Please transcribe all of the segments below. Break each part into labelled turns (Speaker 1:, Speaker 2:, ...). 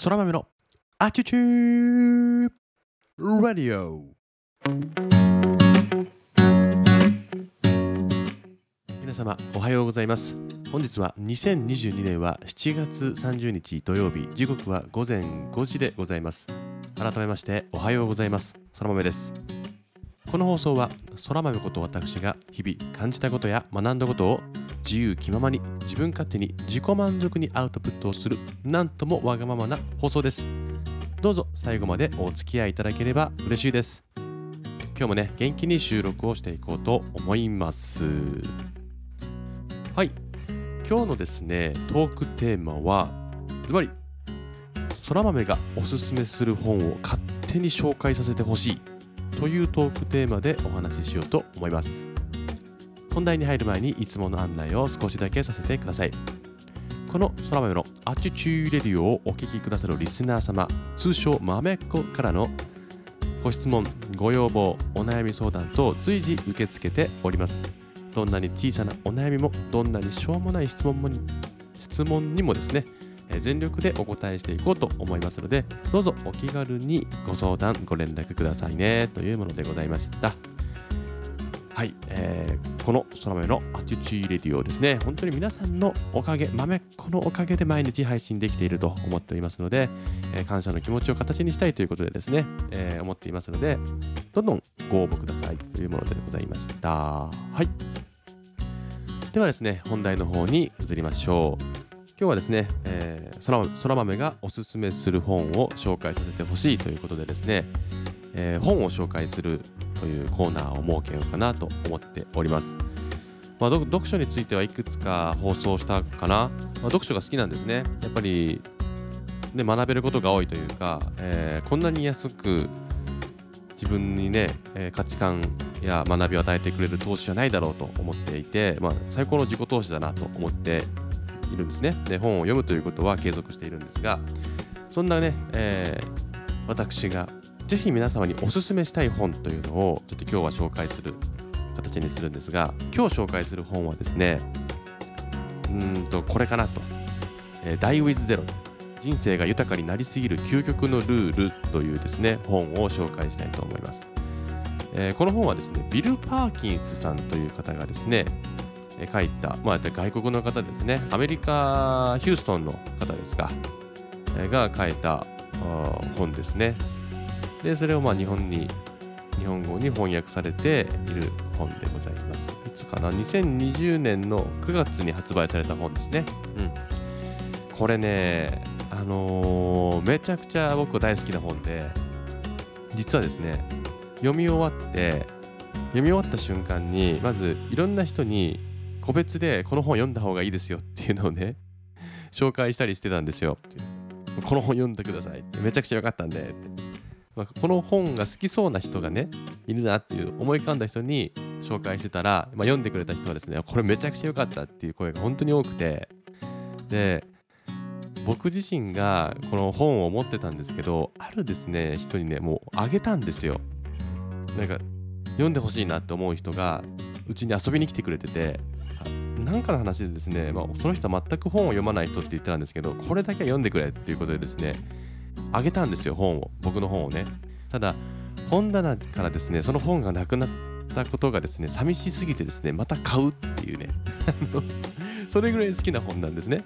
Speaker 1: 空豆のアチチューラディオ皆様おはようございます。本日は2022年は7月30日土曜日。時刻は午前5時でございます。改めましておはようございます。空豆です。この放送は空豆こと私が日々感じたことや学んだことを自由気ままに自分勝手に自己満足にアウトプットをするなんともわがままな放送ですどうぞ最後までお付き合いいただければ嬉しいです今日もね元気に収録をしていこうと思いますはい今日のですねトークテーマはズバリ空豆がおすすめする本を勝手に紹介させてほしいというトークテーマでお話ししようと思います。本題に入る前にいつもの案内を少しだけさせてください。この空豆のアチュチューレディオをお聞きくださるリスナー様通称豆っ子からのご質問ご要望お悩み相談等随時受け付けております。どんなに小さなお悩みもどんなにしょうもない質問も質問にもですね全力でお答えしていこうと思いますのでどうぞお気軽にご相談ご連絡くださいねというものでございましたはい、えー、この空豆のアチュチーレディオですね、本当に皆さんのおかげ、豆っ子のおかげで毎日配信できていると思っておりますので、えー、感謝の気持ちを形にしたいということでですね、えー、思っていますので、どんどんご応募くださいというものでございました。はい。ではですね、本題の方に移りましょう。今日はですね、えー、空空豆がおすすめする本を紹介させてほしいということでですね、えー、本を紹介するというコーナーを設けようかなと思っております。まあ、読書についてはいくつか放送したかな、まあ、読書が好きなんですね。やっぱり、ね、学べることが多いというか、えー、こんなに安く自分にね、えー、価値観や学びを与えてくれる投資じゃないだろうと思っていて、まあ、最高の自己投資だなと思っているんですね。で本を読むということは継続しているんですがそんなね、えー、私がぜひ皆様におすすめしたい本というのをちょっと今日は紹介する形にするんですが今日紹介する本はですねうんとこれかなと「えー、Die with Zero」人生が豊かになりすぎる究極のルールというですね本を紹介したいと思います、えー、この本はですねビル・パーキンスさんという方がですね書いた、まあ、外国の方ですね。アメリカヒューストンの方ですか、え、が書いた本ですね。でそれをまあ日本に日本語に翻訳されている本でございます。いつかな？2020年の9月に発売された本ですね。うん。これねあのー、めちゃくちゃ僕大好きな本で実はですね読み終わって読み終わった瞬間にまずいろんな人に個別でこの本読んだ方がいいですよっていうのをね 紹介したりしてたんですよ。この本読んでくださいめちゃくちゃ良かったんでって。まあ、この本が好きそうな人がねいるなっていう思い浮かんだ人に紹介してたら、まあ、読んでくれた人はですねこれめちゃくちゃ良かったっていう声が本当に多くて。で僕自身がこの本を持ってたんですけどあるですね人にねもうあげたんですよ。なんか読んでほしいなって思う人がうちに遊びに来てくれててなんかの話でですね、まあ、その人は全く本を読まない人って言ってたんですけどこれだけは読んでくれっていうことでですねあげたんですよ本を。僕の本をね。ただ本棚からですねその本がなくなったことがですね寂しすぎてですねまた買うっていうね。それぐらい好きな本なんですね。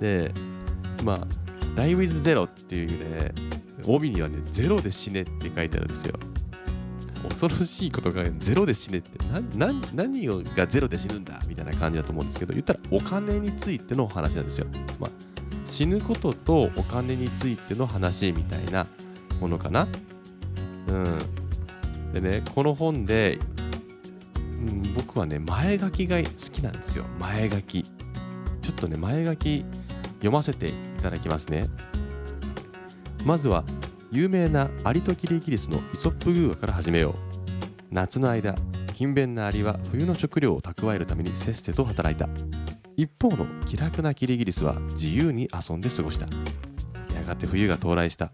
Speaker 1: でまあ「Die with Zero」っていうね帯にはね「ゼロで死ね」って書いてあるんですよ。恐ろしいことがゼロで死ねって何何がゼロで死ぬんだみたいな感じだと思うんですけど言ったらお金についての話なんですよ、まあ、死ぬこととお金についての話みたいなものかな。うん。でね、この本で、うん、僕はね、前書きが好きなんですよ。前書き。ちょっとね、前書き読ませていただきますね。まずは、有名なアリとキリギリスのイソップ寓話から始めよう。夏の間、勤勉なアリは冬の食料を蓄えるためにせっせと働いた。一方の気楽なキリギリスは自由に遊んで過ごした。やがて冬が到来した。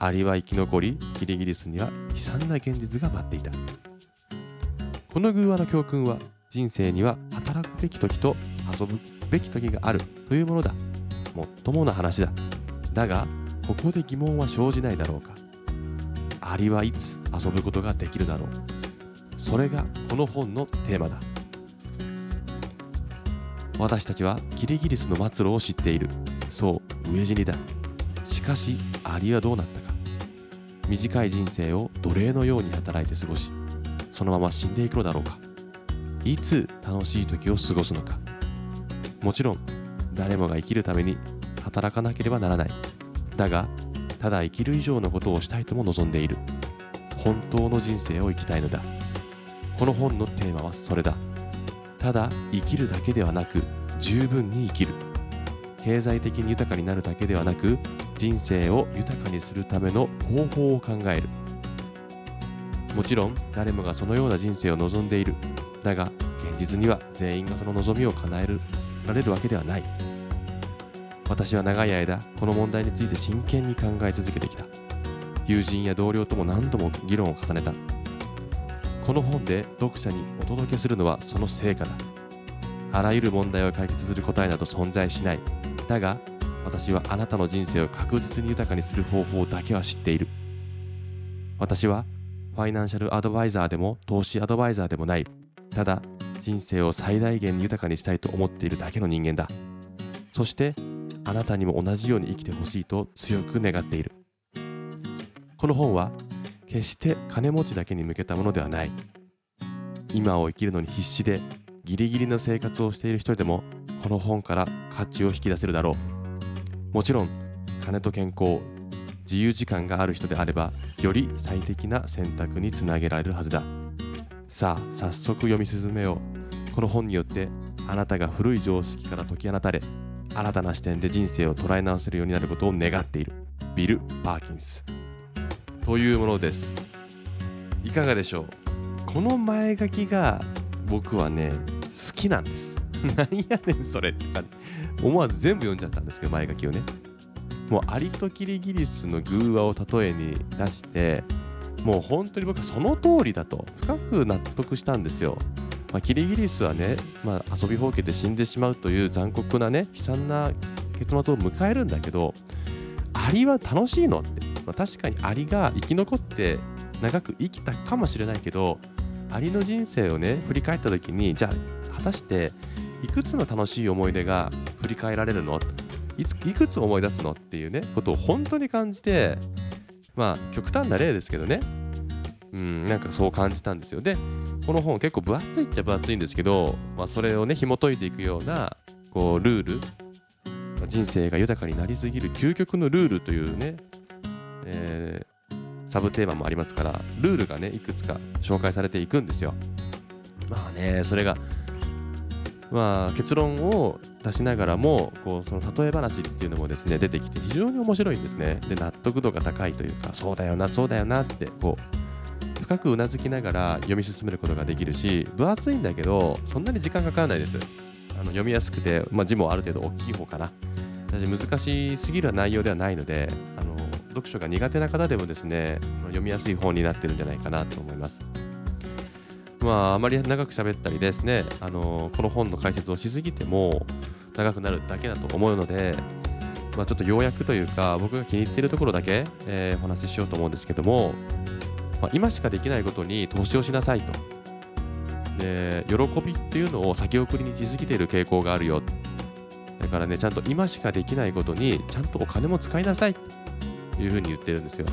Speaker 1: アリは生き残りキリギリスには悲惨な現実が待っていた。この偶話の教訓は人生には働くべき時と遊ぶべき時があるというものだ。もっともな話だ。だがここで疑問は生じないだろうか。アリはいつ遊ぶことができるだろう。それがこの本のテーマだ。私たちはキリギリスの末路を知っている。そう飢え死にだ。しかしアリはどうなったか。短い人生を奴隷のように働いて過ごしそのまま死んでいくのだろうか。いつ楽しい時を過ごすのか。もちろん誰もが生きるために働かなければならない。だがただ生きる以上のことをしたいとも望んでいる。本当の人生を生きたいのだ。この本のテーマはそれだ。ただ生きるだけではなく十分に生きる。経済的に豊かになるだけではなく人生を豊かにするための方法を考える。もちろん誰もがそのような人生を望んでいる。だが現実には全員がその望みを叶えられるわけではない。私は長い間この問題について真剣に考え続けてきた。友人や同僚とも何度も議論を重ねた。この本で読者にお届けするのはその成果だ。あらゆる問題を解決する答えなど存在しない。だが私はあなたの人生を確実に豊かにする方法だけは知っている。私はファイナンシャルアドバイザーでも投資アドバイザーでもない。ただ人生を最大限に豊かにしたいと思っているだけの人間だ。そしてあなたにも同じように生きてほしいと強く願っている。この本は決して金持ちだけに向けたものではない。今を生きるのに必死でギリギリの生活をしている人でもこの本から価値を引き出せるだろう。もちろん金と健康自由時間がある人であればより最適な選択につなげられるはずだ。さあ早速読み進めよう。この本によってあなたが古い常識から解き放たれ新たな視点で人生を捉え直せるようになることを願っている。ビル・パーキンス。というものです。いかがでしょう？この前書きが僕はね好きなんです。なんやねんそれってか思わず全部読んじゃったんですけど前書きをね。もうアリとキリギリスの偶話を例えに出してもう本当に僕はその通りだと深く納得したんですよ。まあ、キリギリスはね、まあ、遊びほうけて死んでしまうという残酷なね悲惨な結末を迎えるんだけどアリは楽しいのって、まあ、確かにアリが生き残って長く生きたかもしれないけどアリの人生をね振り返った時にじゃあ果たしていくつの楽しい思い出が振り返られるの？いついくつ思い出すのっていうねことを本当に感じてまあ極端な例ですけどね。うんなんかそう感じたんですよ。でこの本結構分厚いっちゃ分厚いんですけど、まあ、それをね紐解いていくようなこうルール。人生が豊かになりすぎる究極のルールというね、えー、サブテーマもありますからルールがねいくつか紹介されていくんですよ。まあねそれがまあ結論を出しながらもこうその例え話っていうのもですね出てきて非常に面白いんですね。で納得度が高いというかそうだよなそうだよなってこう深くうなずきながら読み進めることができるし分厚いんだけどそんなに時間かからないです。あの読みやすくて、まあ、字もある程度大きい方かな。私難しすぎる内容ではないのであの読書が苦手な方でもですね読みやすい本になってるんじゃないかなと思います。まああまり長く喋ったりですねあのこの本の解説をしすぎても長くなるだけだと思うのでまあ、ちょっと要約というか僕が気に入っているところだけ、えー、お話ししようと思うんですけどもまあ、今しかできないことに投資をしなさいと。で、喜びっていうのを先送りにしすぎている傾向があるよ。だからね、ちゃんと今しかできないことに、ちゃんとお金も使いなさいというふうに言ってるんですよ。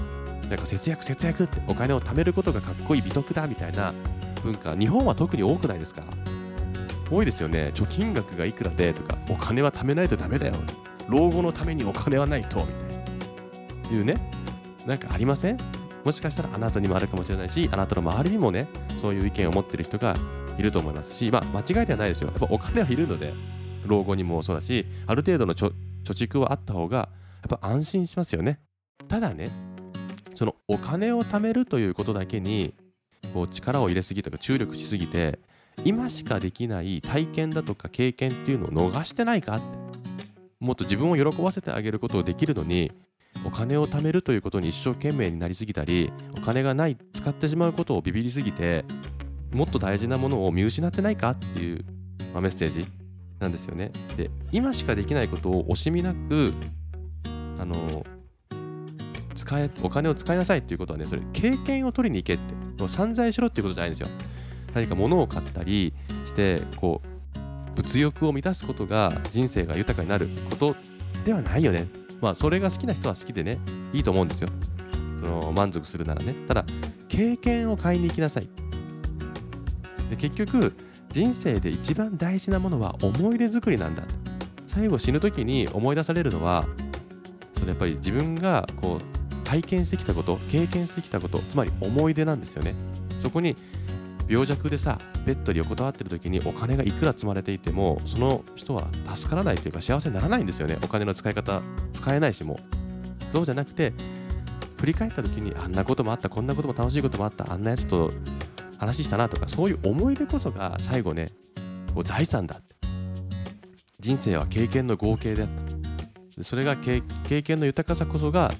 Speaker 1: なんか節約節約ってお金を貯めることがかっこいい美徳だみたいな文化、日本は特に多くないですか？多いですよね。貯金額がいくらでとか、お金は貯めないとダメだよ。老後のためにお金はないと、みたいな。いうね、なんかありません？もしかしたらあなたにもあるかもしれないしあなたの周りにもねそういう意見を持ってる人がいると思いますしまあ間違いではないですよ。やっぱお金はいるので老後にもそうだしある程度の貯蓄はあった方がやっぱ安心しますよね。ただねそのお金を貯めるということだけにこう力を入れすぎとか注力しすぎて今しかできない体験だとか経験っていうのを逃してないかってもっと自分を喜ばせてあげることをできるのにお金を貯めるということに一生懸命になりすぎたりお金がない使ってしまうことをビビりすぎてもっと大事なものを見失ってないかっていう、まあ、メッセージなんですよね。で今しかできないことを惜しみなくあの使えお金を使いなさいっていうことはねそれ経験を取りに行けって散財しろっていうことじゃないんですよ何か物を買ったりしてこう物欲を満たすことが人生が豊かになることではないよねまあそれが好きな人は好きでねいいと思うんですよ。その満足するならね。ただ経験を買いに行きなさい。で結局人生で一番大事なものは思い出作りなんだ。最後死ぬ時に思い出されるのはそのやっぱり自分がこう体験してきたこと経験してきたことつまり思い出なんですよね。そこに病弱でさベッドに横たわってる時にお金がいくら積まれていてもその人は助からないというか幸せにならないんですよね。お金の使い方使えないしも。うそうじゃなくて振り返った時にあんなこともあったこんなことも楽しいこともあったあんなやつと話したなとかそういう思い出こそが最後ねこう財産だって。人生は経験の合計であった。それが経験の豊かさこそが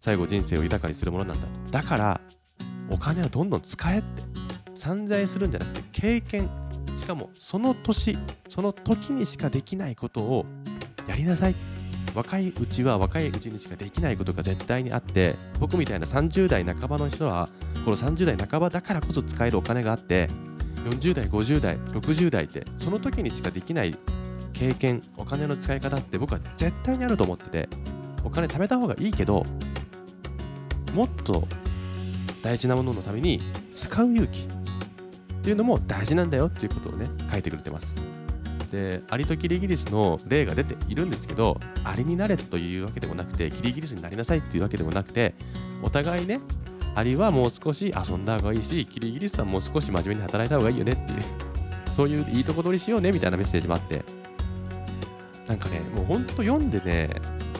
Speaker 1: 最後人生を豊かにするものなんだだからお金はどんどん使えって。散財するんじゃなくて経験。しかもその年その時にしかできないことをやりなさい。若いうちは若いうちにしかできないことが絶対にあって僕みたいな30代半ばの人はこの30代半ばだからこそ使えるお金があって40代50代60代ってその時にしかできない経験お金の使い方って僕は絶対にあると思っててお金貯めた方がいいけどもっと大事なもののために使う勇気。っていうのも大事なんだよっていうことをね書いてくれてます。でアリとキリギリスの例が出ているんですけどアリになれというわけでもなくてキリギリスになりなさいっていうわけでもなくてお互いねアリはもう少し遊んだ方がいいしキリギリスはもう少し真面目に働いた方がいいよねっていう そういういいとこ取りしようねみたいなメッセージもあって。なんかねもうほんと読んでね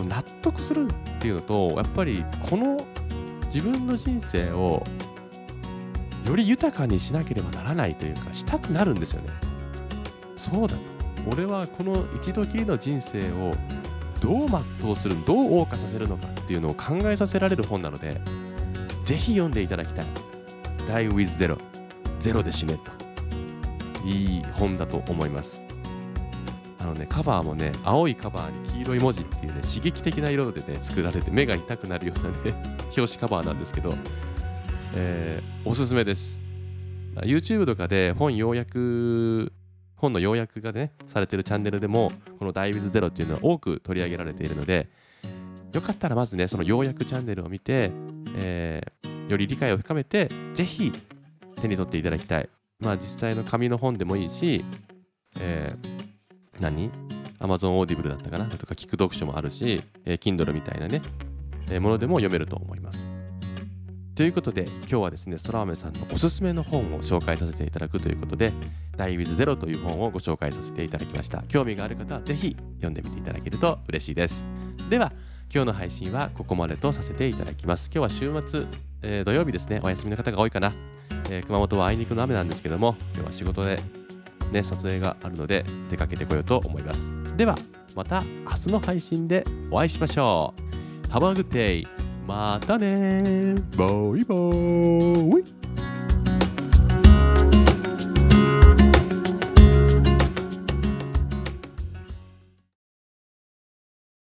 Speaker 1: 納得するっていうのとやっぱりこの自分の人生をより豊かにしなければならないというかしたくなるんですよね。そうだと。俺はこの一度きりの人生をどう全うするどう謳歌させるのかっていうのを考えさせられる本なのでぜひ読んでいただきたい。Die with Zero ゼロで死ねと。いい本だと思います。あのねカバーもね青いカバーに黄色い文字っていうね刺激的な色でね作られて目が痛くなるようなね表紙カバーなんですけど、えー、おすすめです。YouTube とかで本要約本の要約がねされてるチャンネルでもこの「ダイビズゼロっていうのは多く取り上げられているのでよかったらまずねその要約チャンネルを見て、えー、より理解を深めてぜひ手に取っていただきたい。まあ実際の紙の本でもいいし、えー、何？Amazon Audible だったかな？とか聞く読書もあるし、えー、Kindle みたいなね、えー、ものでも読めると思います。ということで今日はですねそら豆さんのおすすめの本を紹介させていただくということで「ダイウィズゼロという本をご紹介させていただきました。興味がある方はぜひ読んでみていただけると嬉しいです。では今日の配信はここまでとさせていただきます。今日は週末、えー、土曜日ですね。お休みの方が多いかな、えー、熊本はあいにくの雨なんですけども今日は仕事でね撮影があるので出かけてこようと思います。ではまた明日の配信でお会いしましょう。Have a good day! またね。バイバーイ。